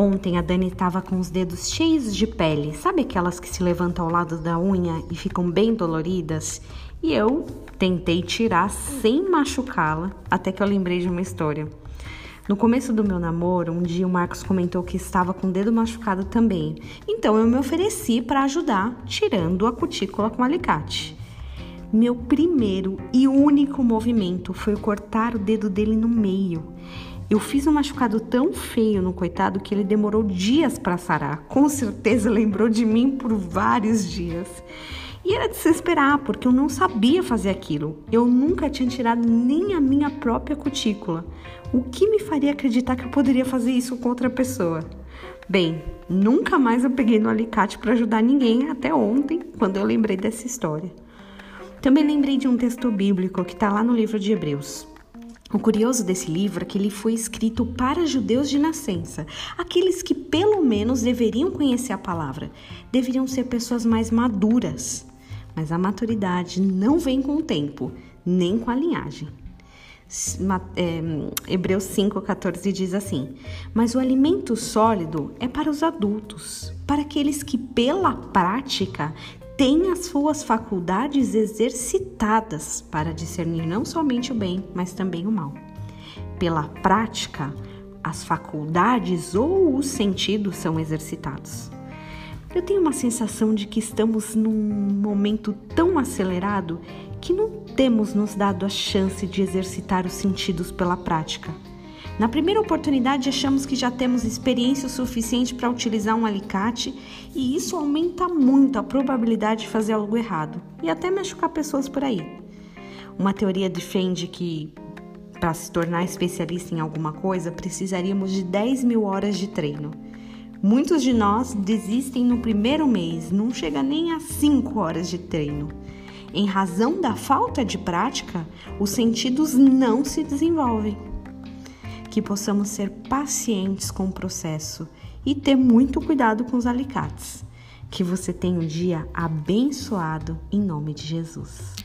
Ontem a Dani estava com os dedos cheios de pele, sabe aquelas que se levantam ao lado da unha e ficam bem doloridas? E eu tentei tirar sem machucá-la, até que eu lembrei de uma história. No começo do meu namoro, um dia o Marcos comentou que estava com o dedo machucado também. Então eu me ofereci para ajudar, tirando a cutícula com alicate. Meu primeiro e único movimento foi cortar o dedo dele no meio. Eu fiz um machucado tão feio no coitado que ele demorou dias para sarar. Com certeza lembrou de mim por vários dias. E era de se esperar, porque eu não sabia fazer aquilo. Eu nunca tinha tirado nem a minha própria cutícula. O que me faria acreditar que eu poderia fazer isso com outra pessoa? Bem, nunca mais eu peguei no alicate para ajudar ninguém até ontem, quando eu lembrei dessa história. Também lembrei de um texto bíblico que está lá no livro de Hebreus. O curioso desse livro é que ele foi escrito para judeus de nascença, aqueles que pelo menos deveriam conhecer a palavra, deveriam ser pessoas mais maduras. Mas a maturidade não vem com o tempo, nem com a linhagem é, Hebreus 5,14 diz assim: Mas o alimento sólido é para os adultos, para aqueles que, pela prática, têm as suas faculdades exercitadas para discernir não somente o bem, mas também o mal. Pela prática, as faculdades ou os sentidos são exercitados. Eu tenho uma sensação de que estamos num momento tão acelerado que não temos nos dado a chance de exercitar os sentidos pela prática. Na primeira oportunidade, achamos que já temos experiência suficiente para utilizar um alicate e isso aumenta muito a probabilidade de fazer algo errado e até machucar pessoas por aí. Uma teoria defende que para se tornar especialista em alguma coisa precisaríamos de 10 mil horas de treino. Muitos de nós desistem no primeiro mês, não chega nem a 5 horas de treino. Em razão da falta de prática, os sentidos não se desenvolvem. Que possamos ser pacientes com o processo e ter muito cuidado com os alicates. Que você tenha um dia abençoado em nome de Jesus.